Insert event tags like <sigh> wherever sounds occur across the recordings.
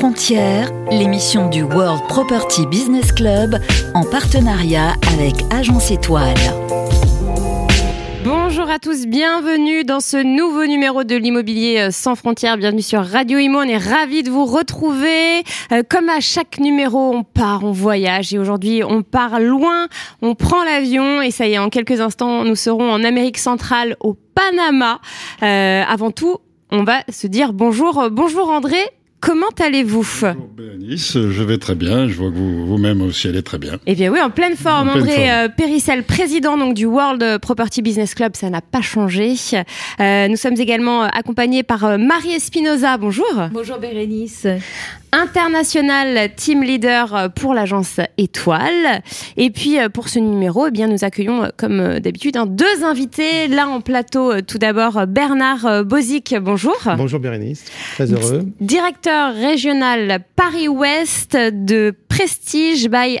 frontières, l'émission du World Property Business Club en partenariat avec Agence Étoile. Bonjour à tous, bienvenue dans ce nouveau numéro de l'immobilier euh, sans frontières. Bienvenue sur Radio Imo, on est ravis de vous retrouver. Euh, comme à chaque numéro, on part, on voyage et aujourd'hui on part loin, on prend l'avion et ça y est, en quelques instants, nous serons en Amérique centrale, au Panama. Euh, avant tout, on va se dire bonjour. Bonjour André, Comment allez-vous Bonjour Béanice, je vais très bien. Je vois que vous, vous-même aussi allez très bien. Eh bien oui, en pleine forme. En pleine André forme. euh, Périssel, président donc du World Property Business Club, ça n'a pas changé. Euh, nous sommes également euh, accompagnés par Marie Espinoza. Bonjour. Bonjour Bérénice. International team leader pour l'agence Étoile. Et puis pour ce numéro, eh bien nous accueillons comme d'habitude hein, deux invités. Là en plateau, tout d'abord Bernard Bozic. Bonjour. Bonjour Bérénice, très heureux. Directeur régional Paris-Ouest de Prestige by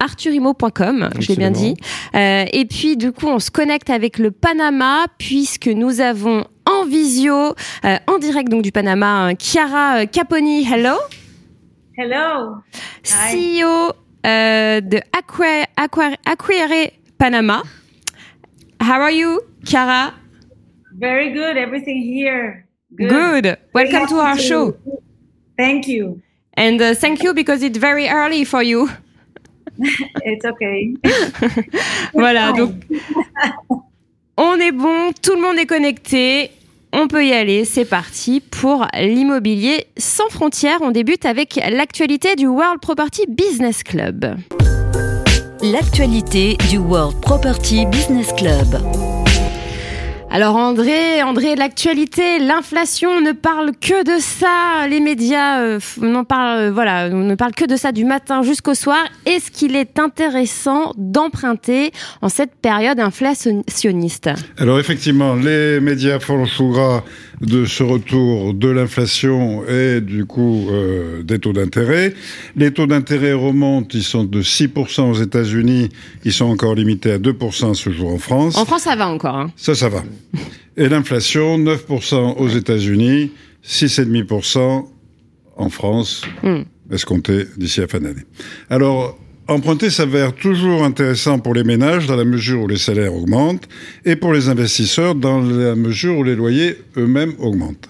arthurimo.com, je l'ai bien dit. Euh, et puis du coup, on se connecte avec le Panama puisque nous avons en visio, euh, en direct donc du Panama, euh, Chiara euh, Caponi. Hello, Hello. CEO euh, de Acquire Panama. How are you, Chiara? Very good. Everything here. Good. Welcome to our show. Thank you. And uh, thank you because it's very early for you. <laughs> It's okay. <laughs> Voilà, donc on est bon, tout le monde est connecté. On peut y aller, c'est parti pour l'immobilier sans frontières. On débute avec l'actualité du World Property Business Club. L'actualité du World Property Business Club. Alors André, André, l'actualité, l'inflation ne parle que de ça. Les médias euh, n'en parlent, euh, voilà, ne parlent que de ça du matin jusqu'au soir. Est-ce qu'il est intéressant d'emprunter en cette période inflationniste? Alors effectivement, les médias font le gras de ce retour de l'inflation et du coup euh, des taux d'intérêt. Les taux d'intérêt remontent, ils sont de 6% aux États-Unis, ils sont encore limités à 2% ce jour en France. En France, ça va encore. hein. Ça, ça va. Et l'inflation, 9% aux États-Unis, 6,5% en France, Hmm. escompté d'ici à fin d'année. Alors, emprunter s'avère toujours intéressant pour les ménages dans la mesure où les salaires augmentent et pour les investisseurs dans la mesure où les loyers eux-mêmes augmentent.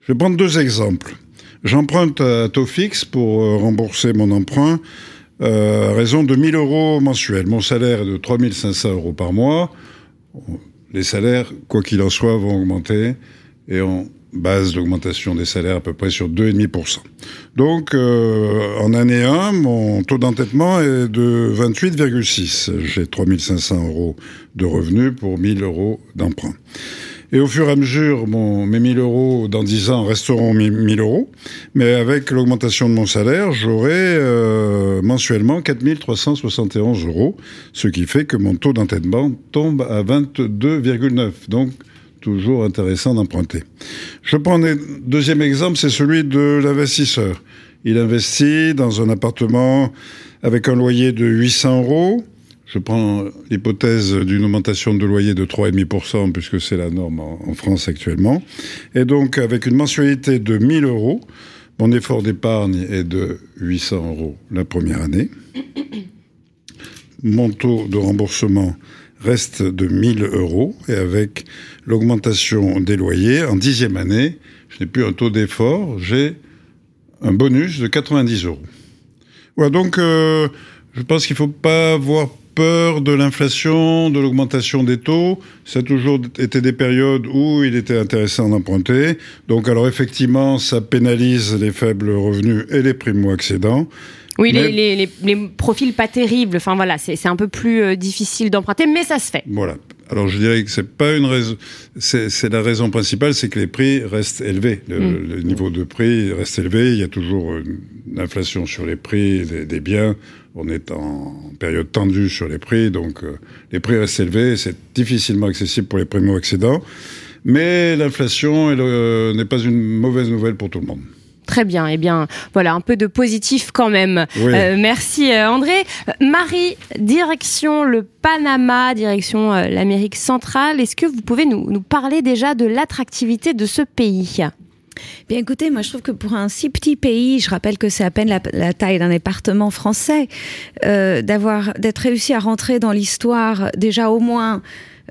Je vais prendre deux exemples. J'emprunte à taux fixe pour euh, rembourser mon emprunt euh, à raison de 1000 euros mensuels. Mon salaire est de 3500 euros par mois les salaires, quoi qu'il en soit, vont augmenter et on base l'augmentation des salaires à peu près sur 2,5%. Donc, euh, en année 1, mon taux d'entêtement est de 28,6. J'ai 3500 euros de revenus pour 1000 euros d'emprunt. Et au fur et à mesure, mon, mes 1000 euros dans 10 ans resteront 1000 euros. Mais avec l'augmentation de mon salaire, j'aurai euh, mensuellement 4371 euros, ce qui fait que mon taux d'entêtement tombe à 22,9. Donc, toujours intéressant d'emprunter. Je prends un deuxième exemple, c'est celui de l'investisseur. Il investit dans un appartement avec un loyer de 800 euros. Je prends l'hypothèse d'une augmentation de loyer de 3,5%, puisque c'est la norme en, France actuellement. Et donc, avec une mensualité de 1000 euros, mon effort d'épargne est de 800 euros la première année. Mon taux de remboursement reste de 1000 euros. Et avec l'augmentation des loyers, en dixième année, je n'ai plus un taux d'effort, j'ai un bonus de 90 euros. Voilà, donc euh, je pense qu'il ne faut pas avoir peur de l'inflation, de l'augmentation des taux. Ça a toujours été des périodes où il était intéressant d'emprunter. Donc alors effectivement, ça pénalise les faibles revenus et les primo-accédants. Oui, Mais- les, les, les, les profils pas terribles. Enfin voilà, c'est c'est un peu plus euh, difficile d'emprunter, mais ça se fait. Voilà. Alors je dirais que c'est pas une raison, c'est la raison principale, c'est que les prix restent élevés. Le, Mm. le niveau de prix reste élevé. Il y a toujours une inflation sur les prix des, des biens. On est en période tendue sur les prix, donc euh, les prix restent élevés. C'est difficilement accessible pour les primo-accédants. Mais l'inflation euh, n'est pas une mauvaise nouvelle pour tout le monde. Très bien. Eh bien, voilà, un peu de positif quand même. Oui. Euh, merci euh, André. Marie, direction le Panama, direction euh, l'Amérique centrale. Est-ce que vous pouvez nous, nous parler déjà de l'attractivité de ce pays? Bien écoutez, moi je trouve que pour un si petit pays, je rappelle que c'est à peine la, la taille d'un département français, euh, d'avoir d'être réussi à rentrer dans l'histoire déjà au moins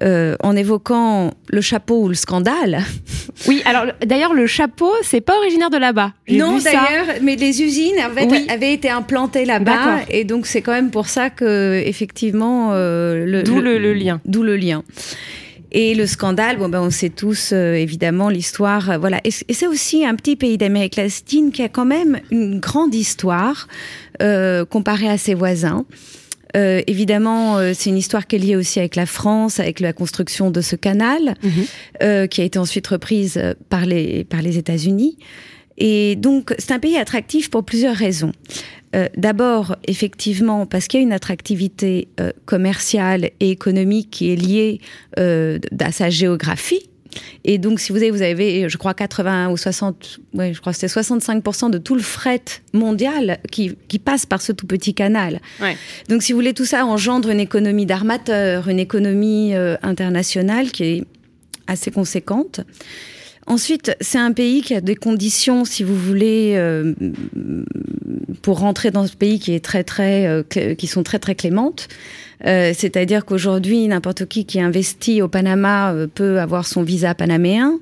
euh, en évoquant le chapeau ou le scandale. <laughs> Oui, alors d'ailleurs le chapeau, c'est pas originaire de là-bas. Non, d'ailleurs, mais les usines avaient, Oui. avaient été implantées là-bas, et donc c'est quand même pour ça que effectivement euh, le, D'où le- le lien. D'où le lien. Et le scandale, bon ben on sait tous euh, évidemment l'histoire, euh, voilà. Et, c'est aussi un petit pays d'Amérique latine qui a quand même une grande histoire euh, comparée à ses voisins. Euh, évidemment, euh, c'est une histoire qui est liée aussi avec la France, avec la construction de ce canal, Mhm. euh, qui a été ensuite reprise euh, par les, par les États-Unis. Et donc, c'est un pays attractif pour plusieurs raisons. Euh, D'abord, effectivement, parce qu'il y a une attractivité euh, commerciale et économique qui est liée euh, à sa géographie. Et donc, si vous avez, vous avez, je crois, 80 ou 60, ouais, je crois que c'était 65% de tout le fret mondial qui, qui passe par ce tout petit canal. Ouais. Donc, si vous voulez, tout ça engendre une économie d'armateurs, une économie euh, internationale qui est assez conséquente. Ensuite, c'est un pays qui a des conditions, si vous voulez, euh, pour rentrer dans ce pays qui est très très, euh, qui sont très très clémentes. Euh, C'est-à-dire qu'aujourd'hui, n'importe qui qui investit au Panama peut avoir son visa panaméen.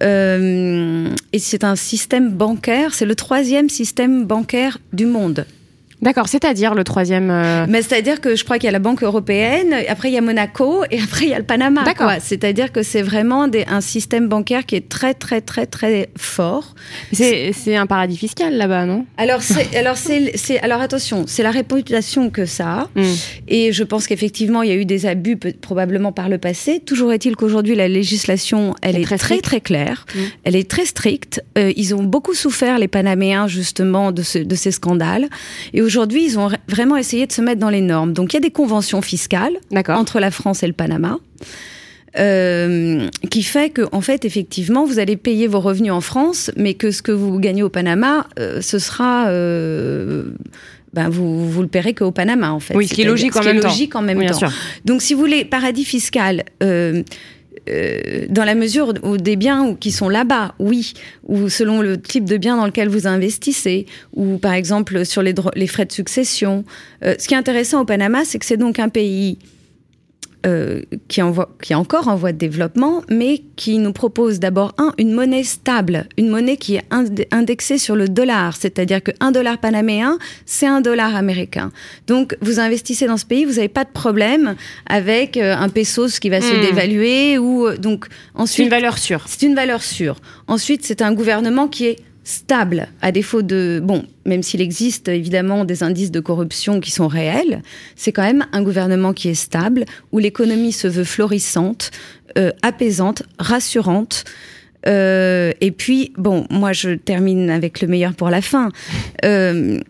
Et c'est un système bancaire, c'est le troisième système bancaire du monde. D'accord, c'est-à-dire le troisième. euh, Mais c'est-à-dire que je crois qu'il y a la Banque européenne, après il y a Monaco et après il y a le Panama. D'accord. C'est-à-dire que c'est vraiment des- un système bancaire qui est très très très très fort. C'est c'est un paradis fiscal là-bas, non? Alors c'est <laughs> alors c'est alors attention, c'est la réputation que ça a. Mm. Et je pense qu'effectivement, il y a eu des abus peut- probablement par le passé. Toujours est-il qu'aujourd'hui, la législation, elle est très très claire. Mm. Elle est très stricte. Euh, ils ont beaucoup souffert, les Panaméens, justement, de, ce- de ces scandales. Et aujourd'hui, ils ont vraiment essayé de se mettre dans les normes. Donc, il y a des conventions fiscales entre la France et le Panama. euh, qui fait que, en fait, effectivement, vous allez payer vos revenus en France, mais que ce que vous gagnez au Panama, euh, ce sera, euh, ben vous, vous le paierez qu'au Panama, en fait. Oui, ce qui est logique en même temps. logique en même Oui, bien temps. sûr. Donc, si vous voulez, paradis fiscal. Euh, dans la mesure où des biens qui sont là-bas, oui, ou selon le type de bien dans lequel vous investissez, ou par exemple sur les frais de succession. Euh, ce qui est intéressant au Panama, c'est que c'est donc un pays euh, qui, est en voie- qui est encore en voie de développement, mais qui nous propose d'abord, un, une monnaie stable, une monnaie qui est ind- indexée sur le dollar, c'est-à-dire que un dollar panaméen, c'est un dollar américain. Donc, vous investissez dans ce pays, vous n'avez pas de problème avec euh, un pesos qui va se Hmm. dévaluer, ou euh, donc C'est ensuite... une valeur sûre. C'est une valeur sûre. Ensuite, c'est un gouvernement qui est stable, à défaut de... Bon, même s'il existe évidemment des indices de corruption qui sont réels, c'est quand même un gouvernement qui est stable, où l'économie se veut florissante, euh, apaisante, rassurante. Euh, et puis, bon, moi je termine avec le meilleur pour la fin. Euh,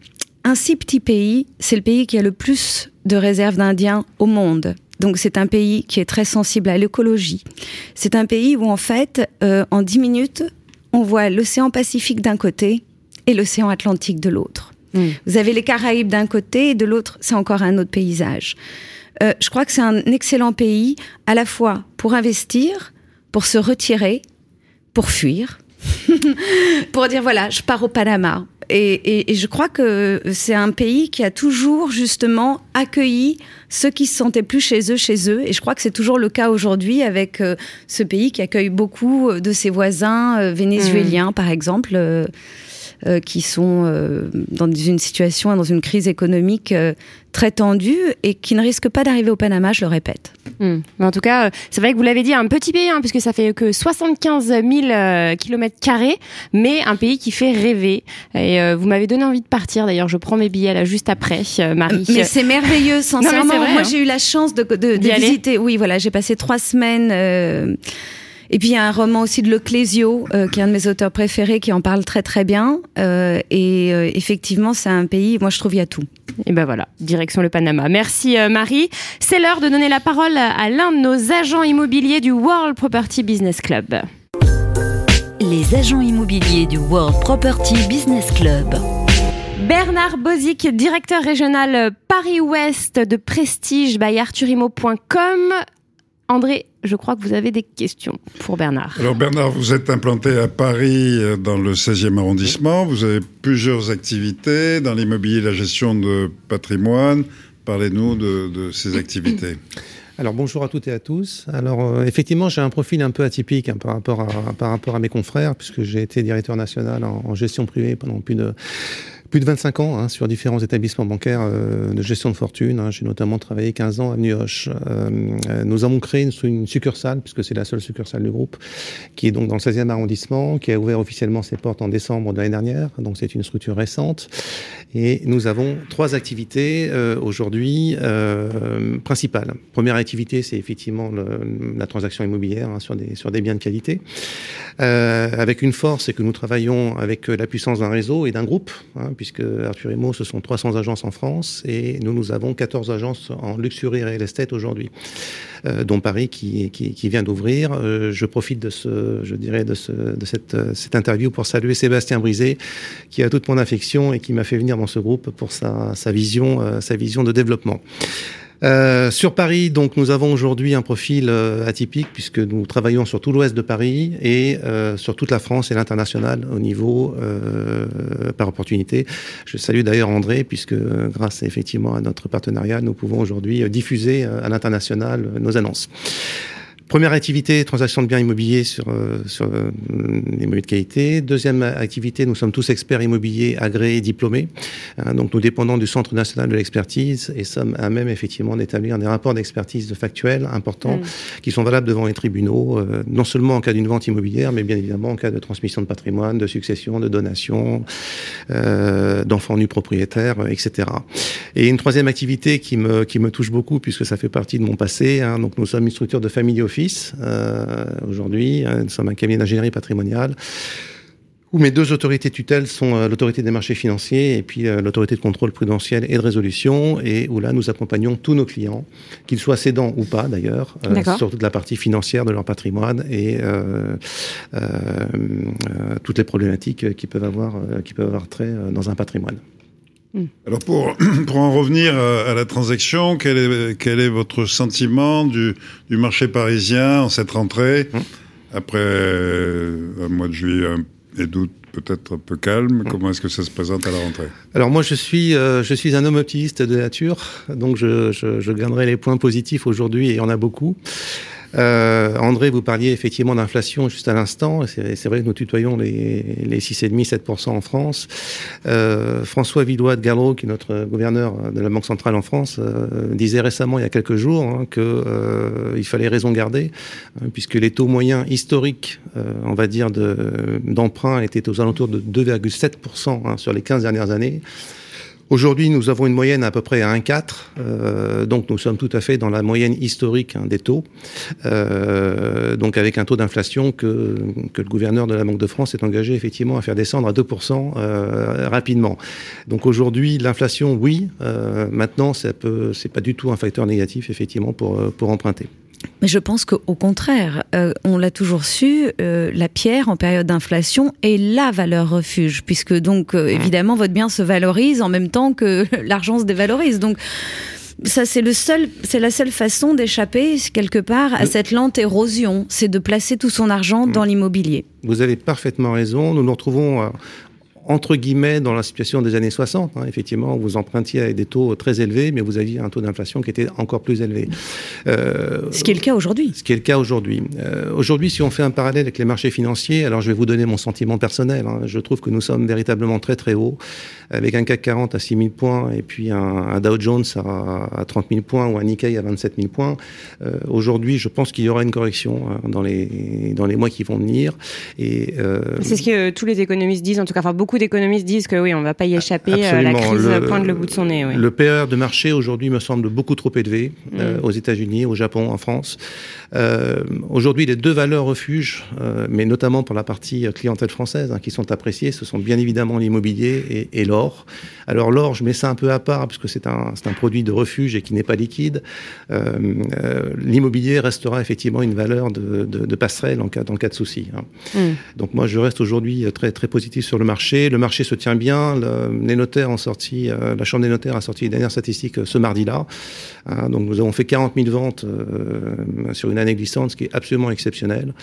un si petit pays, c'est le pays qui a le plus de réserves d'Indiens au monde. Donc c'est un pays qui est très sensible à l'écologie. C'est un pays où en fait, en 10 minutes, on voit l'océan Pacifique d'un côté et l'océan Atlantique de l'autre. Mm. Vous avez les Caraïbes d'un côté et de l'autre, c'est encore un autre paysage. Euh, je crois que c'est un excellent pays à la fois pour investir, pour se retirer, pour fuir, <laughs> pour dire voilà, je pars au Panama. Et, et- et je crois que c'est un pays qui a toujours justement accueilli ceux qui se sentaient plus chez eux, chez eux. Et je crois que c'est toujours le cas aujourd'hui avec euh, ce pays qui accueille beaucoup euh, de ses voisins euh, vénézuéliens, par exemple. Euh, qui sont euh, dans une situation, dans une crise économique euh, très tendue et qui ne risquent pas d'arriver au Panama, je le répète. Hmm. Mais en tout cas, c'est vrai que vous l'avez dit, un petit pays, hein, puisque ça fait que 75 000 euh, kilomètres carrés, mais un pays qui fait rêver. Et vous m'avez donné envie de partir. D'ailleurs, je prends mes billets là juste après, Marie. Mais c'est merveilleux, sincèrement. vrai, Moi, hein. j'ai eu la chance de, de, de D'y aller visiter. Oui, voilà, j'ai passé trois semaines. Et puis il y a un roman aussi de Leclésio, euh, qui est un de mes auteurs préférés, qui en parle très très bien. Euh, et euh, effectivement, c'est un pays. Moi, je trouve il y a tout. Et ben voilà, direction le Panama. Merci euh, Marie. C'est l'heure de donner la parole à l'un de nos agents immobiliers du World Property Business Club. Les agents immobiliers du World Property Business Club. Bernard Bozic, directeur régional Paris-Ouest de Prestige by ArthurImo.com. André, je crois que vous avez des questions pour Bernard. Alors Bernard, vous êtes implanté à Paris euh, dans le 16e arrondissement. Vous avez plusieurs activités dans l'immobilier et la gestion de patrimoine. Parlez-nous de, de ces activités. <clears throat> Alors bonjour à toutes et à tous. Alors euh, effectivement, j'ai un profil un peu atypique hein, par, rapport à, par rapport à mes confrères, puisque j'ai été directeur national en, en gestion privée pendant plus de plus de 25 ans hein, sur différents établissements bancaires euh, de gestion de fortune. Hein. J'ai notamment travaillé 15 ans à Avenue Hoche. Euh, euh, nous avons créé une, succursale, puisque c'est la seule succursale du groupe, qui est donc dans le 16e arrondissement, qui a ouvert officiellement ses portes en décembre de l'année dernière. Donc c'est une structure récente. Et nous avons trois activités euh, aujourd'hui euh, principales. Première activité, c'est effectivement la transaction immobilière hein, sur, des, sur des biens de qualité. Euh, avec une force, c'est que nous travaillons avec la puissance d'un réseau et d'un groupe, hein, puisque Arthur Imo, ce sont 300 agences en France et nous, nous avons 14 agences en luxury real estate aujourd'hui, euh, dont Paris qui, qui, qui vient d'ouvrir. Euh, je profite de ce, je dirais, de, ce, de cette, cette interview pour saluer Sébastien Brisé, qui a toute mon affection et qui m'a fait venir dans ce groupe pour sa, sa vision, euh, sa vision de développement. Euh, sur Paris, donc, nous avons aujourd'hui un profil euh, atypique puisque nous travaillons sur tout l'ouest de Paris et euh, sur toute la France et l'international au niveau par opportunité. Je salue d'ailleurs André puisque grâce effectivement à notre partenariat, nous pouvons aujourd'hui diffuser à l'international nos annonces. Première activité, transaction de biens immobiliers sur, euh, sur euh, l'immobilier de qualité. Deuxième activité, nous sommes tous experts immobiliers agréés, diplômés. Hein, donc nous dépendons du Centre national de l'expertise et sommes à même effectivement d'établir des rapports d'expertise factuels importants Mm. qui sont valables devant les tribunaux, euh, non seulement en cas d'une vente immobilière, mais bien évidemment en cas de transmission de patrimoine, de succession, de donation, euh, d'enfants nus propriétaires, euh, etc. Et une troisième activité qui me, qui me touche beaucoup puisque ça fait partie de mon passé. Hein, donc nous sommes une structure de family office euh, aujourd'hui. hein, nous sommes un cabinet d'ingénierie patrimoniale où mes deux autorités tutelles sont euh, l'autorité des marchés financiers et puis euh, l'autorité de contrôle prudentiel et de résolution, et où là nous accompagnons tous nos clients, qu'ils soient cédants ou pas d'ailleurs, euh, sur toute la partie financière de leur patrimoine et euh, euh, euh, toutes les problématiques qui peuvent avoir, qui peuvent avoir trait dans un patrimoine. Alors pour, <clears throat> pour en revenir à, la transaction, quel est, quel est votre sentiment du, du marché parisien en cette rentrée Hum. Après euh, un mois de juillet et d'août peut-être un peu calme, comment est-ce que ça se présente à la rentrée Alors moi je suis euh, je suis un homme optimiste de nature, donc je, je, je garderai les points positifs aujourd'hui et il y en a beaucoup. Euh, André, vous parliez effectivement d'inflation juste à l'instant. C'est vrai que nous tutoyons les, les 6,5-7% en France. Euh, François Villois de Gallo, qui est notre gouverneur de la Banque centrale en France, euh, disait récemment, il y a quelques jours, hein, que euh, fallait raison garder, hein, puisque les taux moyens historiques, euh, on va dire, de- d'emprunt étaient aux alentours de 2,7% hein, sur les 15 dernières années. Aujourd'hui, nous avons une moyenne à peu près à 1,4, euh, donc nous sommes tout à fait dans la moyenne historique hein, des taux, euh, donc avec un taux d'inflation que, que le gouverneur de la Banque de France est engagé effectivement à faire descendre à 2% euh, rapidement. Donc aujourd'hui, l'inflation, oui, euh, maintenant, ça peut, c'est pas du tout un facteur négatif effectivement pour, euh, pour emprunter. Mais je pense qu'au contraire, euh, on l'a toujours su, euh, la pierre en période d'inflation est la valeur refuge, puisque donc euh, évidemment votre bien se valorise en même temps que <laughs> l'argent se dévalorise. Donc ça c'est le seul, c'est la seule façon d'échapper quelque part à cette lente érosion, c'est de placer tout son argent dans l'immobilier. Vous avez parfaitement raison. Nous nous retrouvons entre guillemets dans la situation des années 60. hein. Effectivement, vous empruntiez avec des taux très élevés, mais vous aviez un taux d'inflation qui était encore plus élevé. Euh, Ce qui est le cas aujourd'hui. ce qui est le cas aujourd'hui. Euh, aujourd'hui, si on fait un parallèle avec les marchés financiers, alors je vais vous donner mon sentiment personnel. hein. Je trouve que nous sommes véritablement très très hauts, avec un CAC 40 à 6 000 points et puis un, un Dow Jones à, à 30 000 points ou un Nikkei à 27 000 points. Euh, aujourd'hui, je pense qu'il y aura une correction hein, dans les dans les mois qui vont venir. Et euh, C'est ce que tous les économistes disent, en tout cas, enfin beaucoup d'économistes disent que oui, on va pas y échapper. euh, la crise Le- pointe le bout de son nez. Oui. Le PER de marché aujourd'hui me semble beaucoup trop élevé Mm. aux États-Unis, au Japon, en France. Aujourd'hui, les deux valeurs refuges, mais notamment pour la partie clientèle française, hein, qui sont appréciées, ce sont bien évidemment l'immobilier et, et l'or. Alors l'or, je mets ça un peu à part puisque c'est un, c'est un produit de refuge et qui n'est pas liquide. Euh, euh, l'immobilier restera effectivement une valeur de, de, de passerelle en cas, en cas de souci. hein. Mm. Donc moi, je reste aujourd'hui très très positif sur le marché le marché se tient bien. les notaires ont sorti, la Chambre des notaires a sorti les dernières statistiques ce mardi-là. Hein, donc nous avons fait 40 000 ventes sur une année glissante, ce qui est absolument exceptionnel.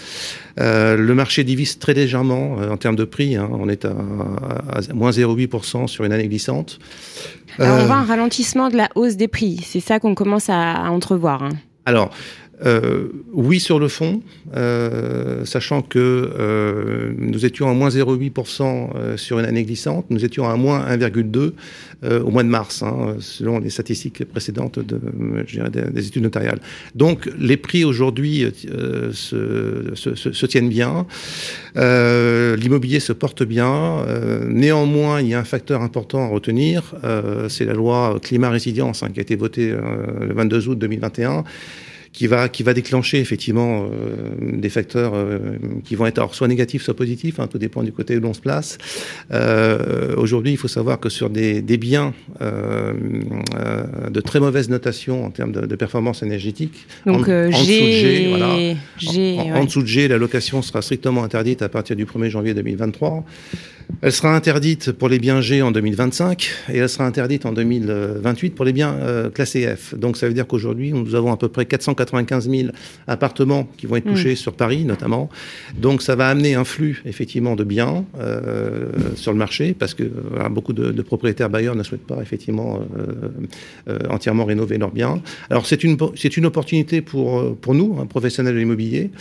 le marché divise très légèrement en termes de prix. Hein, on est à, à moins 0,8% sur une année glissante. Alors, on voit un ralentissement de la hausse des prix. C'est ça qu'on commence à, entrevoir. Hein. Alors, euh, oui sur le fond, euh, sachant que euh, nous étions à moins 0,8% sur une année glissante, nous étions à moins 1,2% au mois de mars, hein, selon les statistiques précédentes de, des, études notariales. Donc les prix aujourd'hui se, se, se, tiennent bien, l'immobilier se porte bien. néanmoins, il y a un facteur important à retenir, c'est la loi climat-résilience hein, qui a été votée le 22 août 2021 qui va qui va déclencher effectivement euh, des facteurs euh, qui vont être alors soit négatifs soit positifs, hein, tout dépend du côté où l'on se place. Euh, Aujourd'hui, il faut savoir que sur des, des biens euh, euh, de très mauvaise notation en termes de, de performance énergétique, donc en, en, dessous de G, voilà, G, en, ouais. en, dessous de G, la location sera strictement interdite à partir du 1er janvier 2023. Elle sera interdite pour les biens G en 2025 et elle sera interdite en 2028 pour les biens euh, classés F. Donc ça veut dire qu'aujourd'hui, nous avons à peu près 495 000 appartements qui vont être hmm. touchés mmh. sur Paris notamment. Donc ça va amener un flux effectivement de biens euh, sur le marché parce que voilà, beaucoup de, de, propriétaires bailleurs ne souhaitent pas effectivement euh, euh entièrement rénover leurs biens. Alors c'est une, c'est une opportunité pour, pour nous, un professionnel de l'immobilier,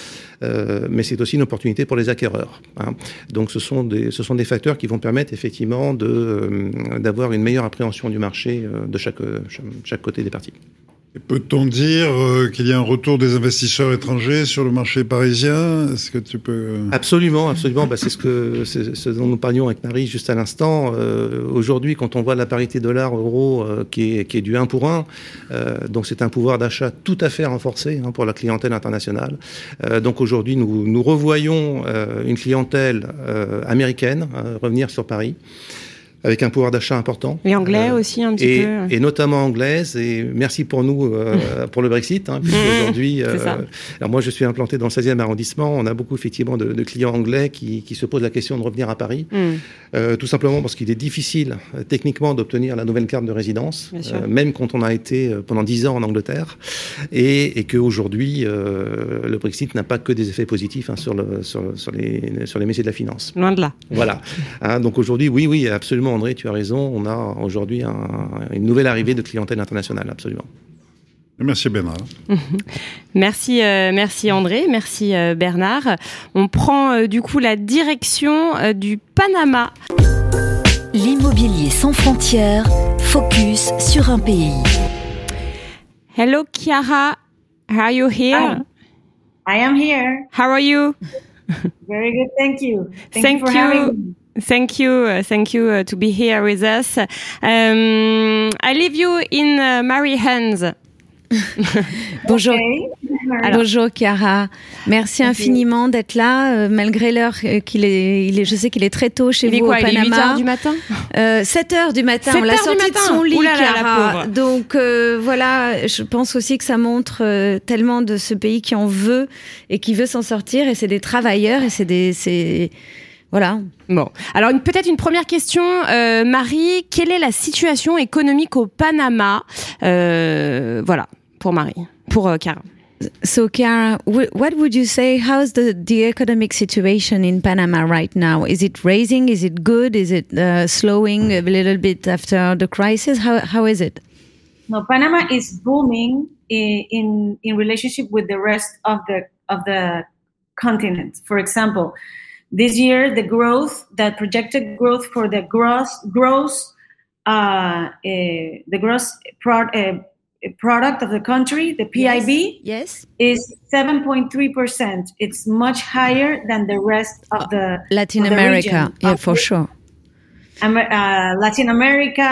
euh, mais c'est aussi une opportunité pour les acquéreurs. Hein. Donc ce sont des, ce sont des facteurs qui vont permettre effectivement euh, d'avoir une meilleure appréhension du marché euh, de chaque, chaque côté des parties. Peut-on dire euh, qu'il y a un retour des investisseurs étrangers sur le marché parisien? Est-ce que tu peux euh, Absolument, absolument. bah, c'est ce dont nous parlions avec Marie juste à l'instant. Euh, Aujourd'hui, quand on voit la parité dollar-euro qui, est, qui est du 1 pour 1, donc c'est un pouvoir d'achat tout à fait renforcé hein, pour la clientèle internationale. donc aujourd'hui, nous revoyons une clientèle américaine revenir sur Paris avec un pouvoir d'achat important. Et anglais euh, aussi un petit et, peu. Et notamment anglaise. Et merci pour nous euh, <laughs> pour le Brexit, hein, puisque mmh. aujourd'hui, euh, alors moi je suis implanté dans le 16e arrondissement. On a beaucoup effectivement de, de clients anglais qui, qui, se posent la question de revenir à Paris, mmh. euh, tout simplement parce qu'il est difficile techniquement d'obtenir la nouvelle carte de résidence, même quand on a été pendant 10 ans en Angleterre, et, et qu'aujourd'hui le Brexit n'a pas que des effets positifs hein, sur, le, sur, sur, les, sur les métiers de la finance. Loin de là. Voilà. Hein, donc aujourd'hui, oui, oui, absolument André, tu as raison. On a aujourd'hui un, une nouvelle arrivée de clientèle internationale, absolument. Merci Bernard. <laughs> merci, euh, merci André, merci euh, Bernard. On prend euh, du coup la direction euh, du Panama. L'immobilier sans frontières, focus sur un pays. Hello Chiara, are you here? I am here. How are you? Very good, thank you. Thank, thank you for you. having me. Thank you, uh, thank you uh, to be here with us. Um, I leave you in uh, Marie hands. <laughs> Bonjour. Okay. Alors, Bonjour Chiara. Merci infiniment d'être là euh, malgré l'heure euh, qu'il est, il est. Je sais qu'il est très tôt chez il vous quoi, au Panama. Il est 8 heures du matin. Euh, 7 heures du matin. On l'a sorti de son lit, Oulala, Chiara. Donc euh, voilà, je pense aussi que ça montre euh, tellement de ce pays qui en veut et qui veut s'en sortir. Et c'est des travailleurs et c'est des, c'est voilà. Bon, alors peut-être une première question, euh, Marie. Quelle est la situation économique au Panama? Euh, Voilà, pour Marie, pour euh, Cara. So, Chiara, what would you say? How's the, the economic situation in Panama right now? Is it raising? Is it good? Is it uh, slowing a little bit after the crisis? How, how is it? No, Panama is booming in, in, in relationship with the rest of the of the continent. For example, This year, the growth, that projected growth for the gross gross uh, uh, the gross pro- uh, product of the country, the PIB, yes, yes. is 7.3%. It's much higher than the rest of the Latin of the America. Yeah, for sure. Uh, Latin America,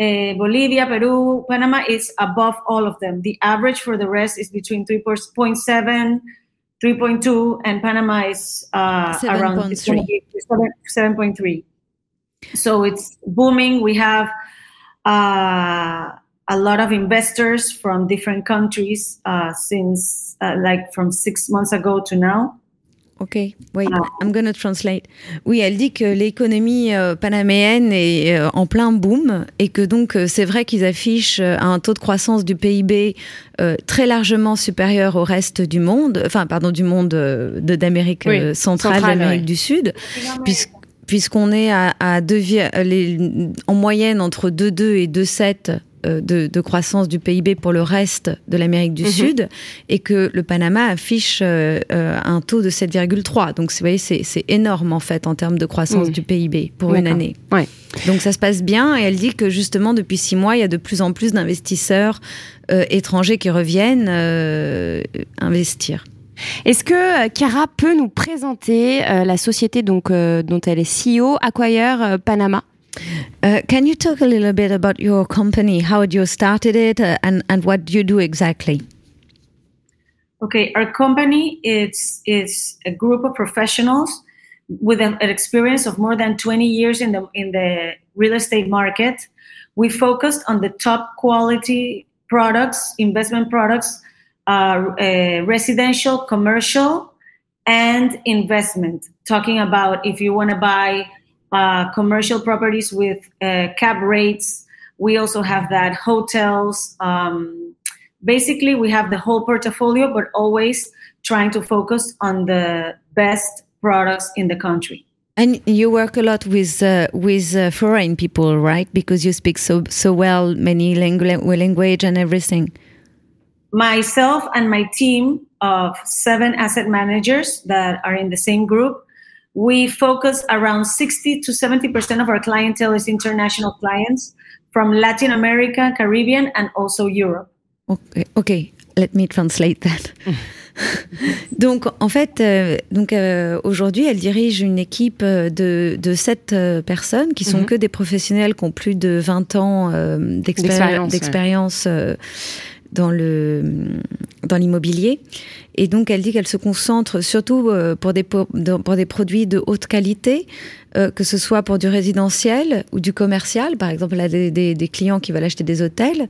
uh, Bolivia, Peru, Panama is above all of them. The average for the rest is between 3.7 3.2 and Panama is uh, 7. around 7.3. So it's booming. We have uh, a lot of investors from different countries uh, since uh, like from six months ago to now. Ok, wait, I'm going to translate. Oui, elle dit que l'économie euh, panaméenne est euh, en plein boom et que donc euh, c'est vrai qu'ils affichent euh, un taux de croissance du PIB euh, très largement supérieur au reste du monde, enfin pardon du monde euh, de d'Amérique Oui, centrale, centrale, d'Amérique ouais. du Sud, puisque puisqu'on est à, à deux, vi- les, en moyenne entre 2,2 et 2,7 euh, de, de croissance du PIB pour le reste de l'Amérique du Mhm. Sud et que le Panama affiche euh, euh, un taux de 7,3. Donc, vous voyez, c'est énorme en fait en termes de croissance du PIB pour une année. Ouais. Donc, ça se passe bien et elle dit que justement, depuis six mois, il y a de plus en plus d'investisseurs euh, étrangers qui reviennent euh, investir. Est-ce que euh, Chiara peut nous présenter euh, la société donc, euh, dont elle est CEO, Acquire euh, Panama? Uh, can you talk a little bit about your company, how you started it, uh, and and what you do exactly? Okay, our company is is a group of professionals with an, an experience of more than 20 years in the in the real estate market. We focused on the top quality products, investment products, uh, uh, residential, commercial, and investment. Talking about if you want to buy uh, commercial properties with uh, cap rates, we also have that hotels. Um, basically we have the whole portfolio but always trying to focus on the best products in the country And you work a lot with uh, with uh, foreign people, right? Because you speak so so well many langu- language and everything. myself and my team of seven asset managers that are in the same group we focus around 60 to 70% of our clientele is international clients from latin america caribbean and also europe Okay, okay. let me translate that. <laughs> donc, en fait, euh, donc euh, aujourd'hui, elle dirige une équipe euh, de, de sept euh, personnes qui sont Mhm. que des professionnels qui ont plus de 20 ans euh, d'expéri- D'expérience, d'expérience euh, dans le dans l'immobilier. Et donc, elle dit qu'elle se concentre surtout euh, pour des pour des produits de haute qualité, euh, que ce soit pour du résidentiel ou du commercial. Par exemple, a des, des- des clients qui veulent acheter des hôtels,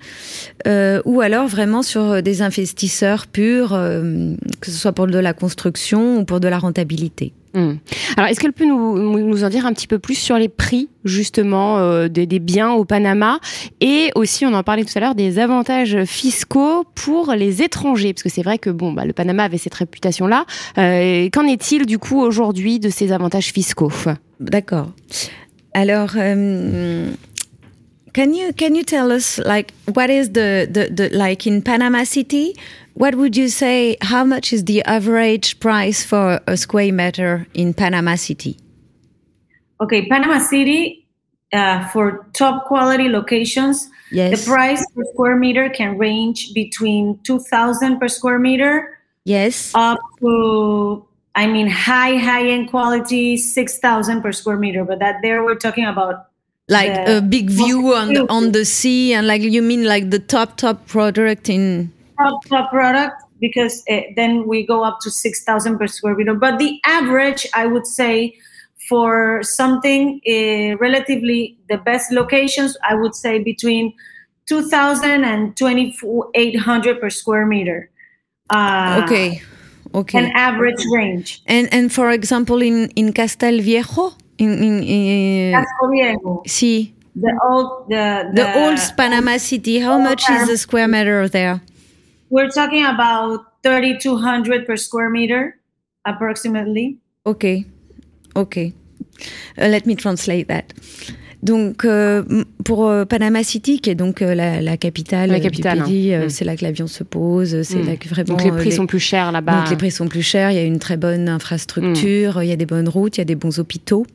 euh, ou alors vraiment sur des investisseurs purs, euh, que ce soit pour de la construction ou pour de la rentabilité. Hmm. Alors, est-ce qu'elle peut nous, nous en dire un petit peu plus sur les prix, justement, euh, des, des biens au Panama? Et aussi, on en parlait tout à l'heure, des avantages fiscaux pour les étrangers. Parce que c'est vrai que, bon, bah, le Panama avait cette réputation-là. Euh, Qu'en est-il, du coup, aujourd'hui, de ces avantages fiscaux? D'accord. Alors, euh, can you can you tell us like what is the, the the like in Panama City? What would you say? How much is the average price for a square meter in Panama City? okay panama city uh, for top quality locations Yes. The price per square meter can range between 2000 per square meter Yes. up to I mean high high end quality 6000 per square meter but that there we're talking about like the a big view on the, on the sea and like you mean like the top top product in top top product because uh, then we go up to 6000 per square meter. But the average I would say for something uh, relatively the best locations I would say between 2000 and 2800 per square meter. Uh, okay okay. An average range. And and for example in in Castel Viejo in in, in Casco Viejo, see the old the the old Panama City how much is the square meter there? We're talking about 3200 per square meter approximately. Ok, ok. Uh, let me translate that. Donc, euh, pour euh, Panama City, qui est donc euh, la, la capitale, La euh, capitale, du pays, hein. Mm. c'est là que l'avion se pose, c'est Mm. là que vraiment... Donc, les prix sont plus chers là-bas. donc les prix sont plus chers, il y a une très bonne infrastructure, il y a des bonnes routes, il y a des bons hôpitaux,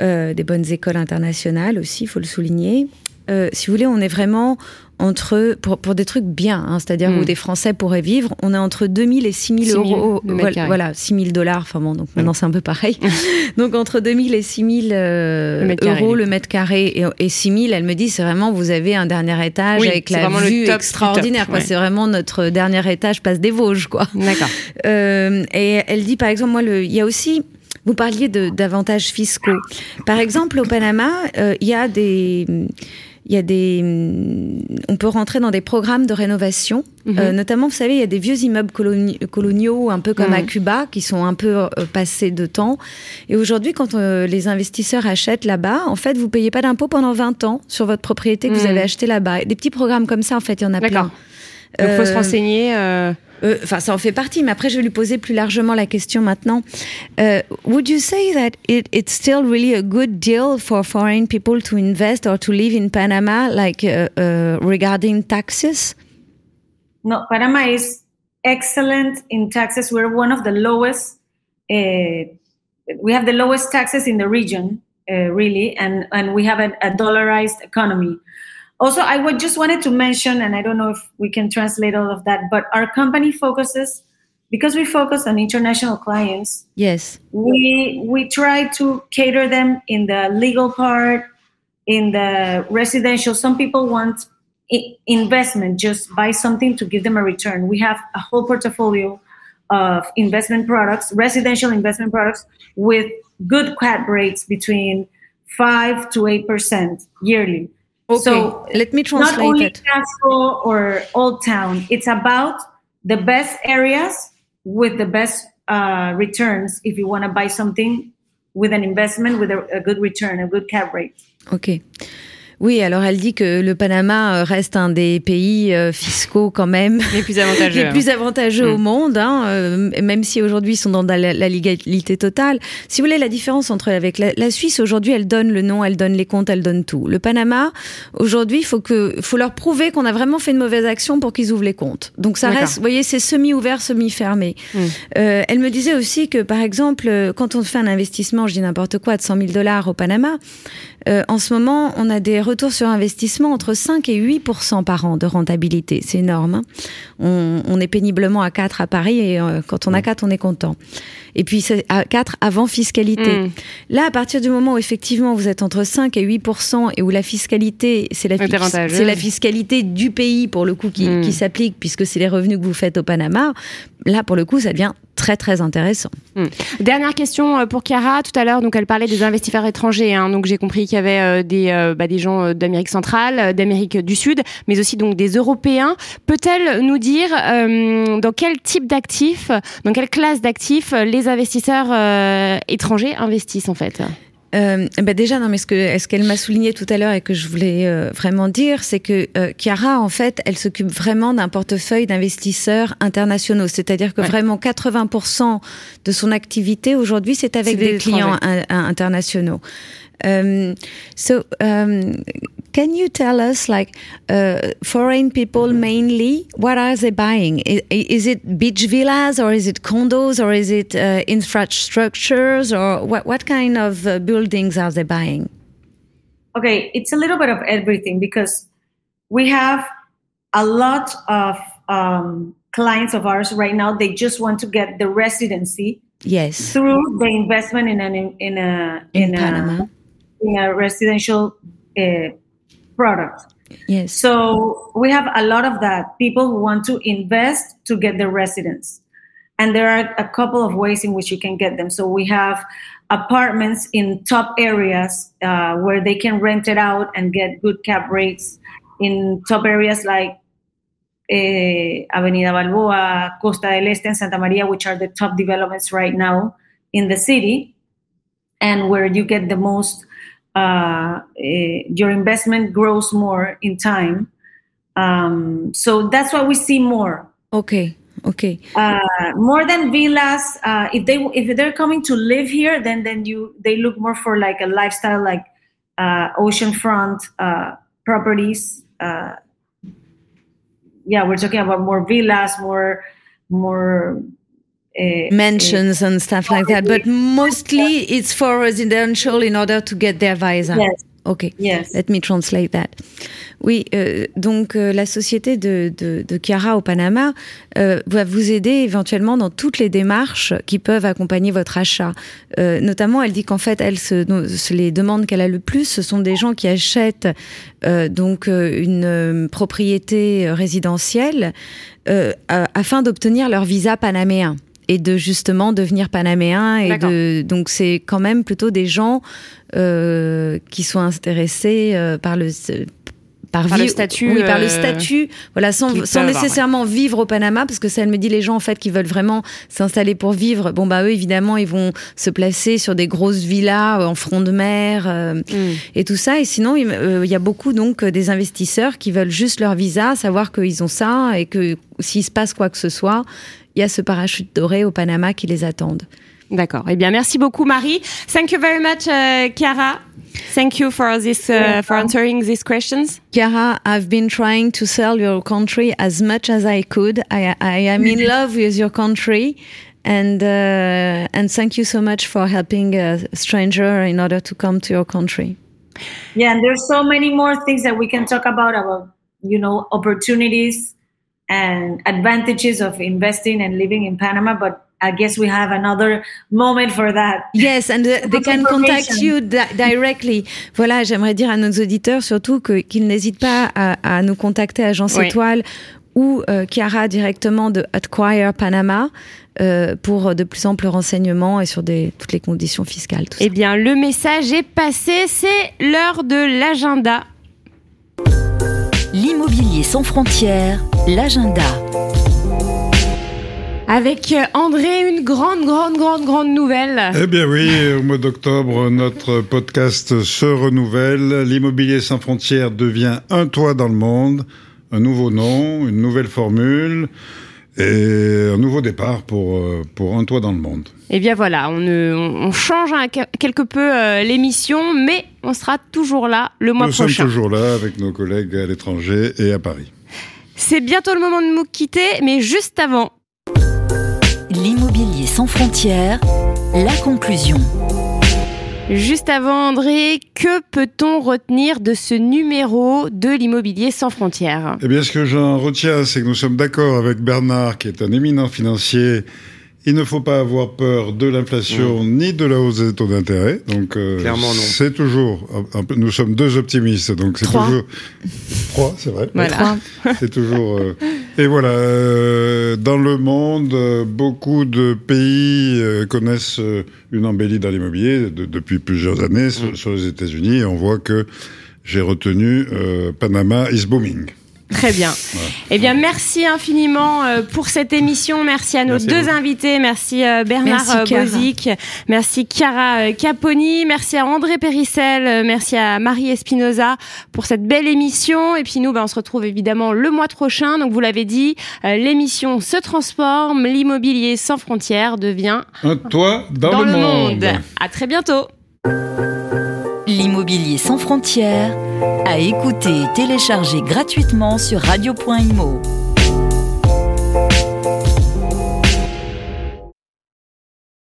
euh, des bonnes écoles internationales aussi, il faut le souligner. Euh, si vous voulez, on est vraiment entre, pour, pour des trucs bien, hein, c'est-à-dire Mm. où des Français pourraient vivre, on est entre 2000 et 6000 6 000 euros. Voilà, voilà, 6000 dollars, enfin bon, donc maintenant c'est un peu pareil. <laughs> donc entre 2000 et 6000 euh, euros le mètre carré. Et, et 6000, elle me dit, c'est vraiment, vous avez un dernier étage Oui, avec la vue top extraordinaire. ouais. C'est vraiment notre dernier étage, place des Vosges, quoi. D'accord. <laughs> Euh, et elle dit, par exemple, moi, il y a aussi, vous parliez d'avantages fiscaux. Par exemple, au Panama, euh, il y a des, il y a des, on peut rentrer dans des programmes de rénovation. Euh, notamment, vous savez, il y a des vieux immeubles coloniaux, un peu comme à Cuba, qui sont un peu euh, passés de temps. Et aujourd'hui, quand euh, les investisseurs achètent là-bas, en fait, vous payez pas d'impôt pendant 20 ans sur votre propriété que vous avez acheté là-bas. Des petits programmes comme ça, en fait, il y en a plein. Il faut se renseigner. Euh, enfin, ça en fait partie, mais après, je vais lui poser plus largement la question maintenant. Uh, would you say that it, it's still really a good deal for foreign people to invest or to live in Panama, like uh, uh, regarding taxes? No, Panama is excellent in taxes. We're one of the lowest. Uh, we have the lowest taxes in the region, uh, really, and and we have a, a dollarized economy. Also, I would just wanted to mention, and I don't know if we can translate all of that, but our company focuses because we focus on international clients. Yes. We we try to cater them in the legal part, in the residential. Some people want investment, just buy something to give them a return. We have a whole portfolio of investment products, residential investment products with good cap rates between five to eight percent yearly. Okay, so let me translate not only it. Castle or Old Town. It's about the best areas with the best uh, returns. If you want to buy something with an investment with a, a good return, a good cap rate. Okay. Oui, alors elle dit que le Panama euh, reste un des pays euh, fiscaux quand même <laughs> les plus avantageux, les plus avantageux au mm. monde, hein, euh, même si aujourd'hui ils sont dans la, légalité totale. Si vous voulez, la différence entre avec la, Suisse aujourd'hui, elle donne le nom, elle donne les comptes, elle donne tout. Le Panama, aujourd'hui, il faut que faut leur prouver qu'on a vraiment fait une mauvaise action pour qu'ils ouvrent les comptes. Donc ça reste, vous voyez, c'est semi-ouvert, semi-fermé. Mm. elle me disait aussi que par exemple, quand on fait un investissement, je dis n'importe quoi, de 100 000 dollars au Panama, en ce moment, on a des retour sur investissement entre 5 et 8% par an de rentabilité. C'est énorme. Hein. on, est péniblement à 4 à Paris et euh, quand on a 4, on est content. Et puis c'est à 4 avant fiscalité. Mm. Là, à partir du moment où effectivement vous êtes entre 5 et 8 et où la fiscalité, c'est la, c'est la fiscalité du pays pour le coup qui, mm. qui s'applique puisque c'est les revenus que vous faites au Panama, là pour le coup ça devient très très intéressant. Hmm. Dernière question euh, pour Chiara. Tout à l'heure, donc elle parlait des investisseurs étrangers. Hein. donc j'ai compris qu'il y avait euh, des, euh, bah, des gens d'Amérique centrale, d'Amérique du Sud, mais aussi donc des Européens. Peut-elle nous dire dans quel type d'actifs, dans quelle classe d'actifs les investisseurs étrangers investissent en fait? Euh, bah déjà, non, mais ce que, ce qu'elle m'a souligné tout à l'heure et que je voulais euh, vraiment dire, c'est que euh, Chiara, en fait, elle s'occupe vraiment d'un portefeuille d'investisseurs internationaux. C'est-à-dire que vraiment 80% de son activité aujourd'hui, c'est avec des, clients internationaux. Um, so, um, can you tell us, like, uh, foreign people mainly, what are they buying? Is, is, it beach villas, or is it condos, or is it uh, infrastructures, or what, what kind of uh, buildings are they buying? Okay, it's a little bit of everything because we have a lot of um, clients of ours right now. They just want to get the residency. Yes. Through the investment in an in a in, in Panama. In a residential uh, product. Yes. So we have a lot of that. People who want to invest to get their residence. And there are a couple of ways in which you can get them. So we have apartments in top areas uh, where they can rent it out and get good cap rates in top areas like eh, Avenida Balboa, Costa del Este, and Santa Maria, which are the top developments right now in the city, and where you get the most uh, eh, your investment grows more in time. Um, so that's why we see more. Okay. Okay. Uh, more than villas. Uh, if they if they're coming to live here, then then you they look more for like a lifestyle, like uh, oceanfront uh, properties. Uh, yeah, we're talking about more villas, more more uh, mansions and stuff like that. But mostly it's for residential in order to get their visa. Yes. Ok. Yes. Let me translate that. Oui, euh, donc euh, la société de, de, de, Chiara au Panama euh, va vous aider éventuellement dans toutes les démarches qui peuvent accompagner votre achat. Euh, notamment, elle dit qu'en fait, elle se, les demandes qu'elle a le plus, ce sont des gens qui achètent donc une propriété résidentielle afin d'obtenir leur visa panaméen et de justement devenir panaméen et de donc c'est quand même plutôt des gens euh, qui sont intéressés euh, par le par, Par le statut, oui, par le euh, statut, voilà, sans, sans avoir, nécessairement vivre au Panama, parce que ça, elle me dit les gens en fait qui veulent vraiment s'installer pour vivre. Bon bah eux évidemment ils vont se placer sur des grosses villas en front de mer euh, Mm. et tout ça. Et sinon il euh, y a beaucoup donc des investisseurs qui veulent juste leur visa, savoir qu'ils ont ça et que s'il se passe quoi que ce soit, il y a ce parachute doré au Panama qui les attendent. D'accord. Eh bien, merci beaucoup, Marie. Thank you very much, uh, Chiara. Thank you for this uh, for answering these questions. Chiara, I've been trying to sell your country as much as I could. I, I am in <laughs> love with your country. And uh, and thank you so much for helping a stranger in order to come to your country. Yeah, and there's so many more things that we can talk about about you know opportunities and advantages of investing and living in Panama, but I guess we have another moment for that. Yes, and uh, they can contact you di- directly. Voilà, j'aimerais dire à nos auditeurs surtout qu'ils n'hésitent pas à, à nous contacter à Agence Oui. Étoile ou euh, Chiara directement de Acquire Panama euh, pour de plus amples renseignements et sur des, toutes les conditions fiscales. Tout ça. Eh bien, le message est passé. C'est l'heure de l'agenda. L'immobilier sans frontières, l'agenda. Avec euh, André, une grande, grande, grande, grande nouvelle. Eh bien oui, au mois d'octobre, notre podcast se renouvelle. L'immobilier sans frontières devient un toit dans le monde, un nouveau nom, une nouvelle formule et un nouveau départ pour, euh, pour un toit dans le monde. Eh bien voilà, on, change un- quelque peu euh, l'émission, mais on sera toujours là le mois Nous prochain. sommes toujours là avec nos collègues à l'étranger et à Paris. C'est bientôt le moment de nous quitter, mais juste avant, L'immobilier sans frontières, la conclusion. Juste avant, André, que peut-on retenir de ce numéro de l'immobilier sans frontières? Eh bien, ce que j'en retiens, c'est que nous sommes d'accord avec Bernard, qui est un éminent financier. Il ne faut pas avoir peur de l'inflation ni de la hausse des taux d'intérêt. Donc, euh, Clairement, non. C'est toujours. un- un peu- nous sommes deux optimistes, donc c'est Trois. toujours. Trois, c'est vrai. Voilà. C'est toujours. euh, <laughs> Et voilà, euh, dans le monde, euh, beaucoup de pays euh, connaissent une embellie dans l'immobilier de- depuis plusieurs années sur, sur les États-Unis, et on voit que j'ai retenu euh, Panama is booming. Très bien. Eh bien, merci infiniment euh, pour cette émission. Merci à nos Merci deux vous. invités. Merci euh, Bernard Merci, euh, Chiara. Bozic. Merci Chiara Caponi. Merci à André Périssel. euh, Merci à Marie Espinoza pour cette belle émission. Et puis nous, ben, on se retrouve évidemment le mois prochain. Donc, vous l'avez dit, euh, l'émission se transforme. L'immobilier sans frontières devient Un toit dans, dans, le, le monde. monde. À très bientôt. L'immobilier sans frontières, à écouter et télécharger gratuitement sur radio.imo.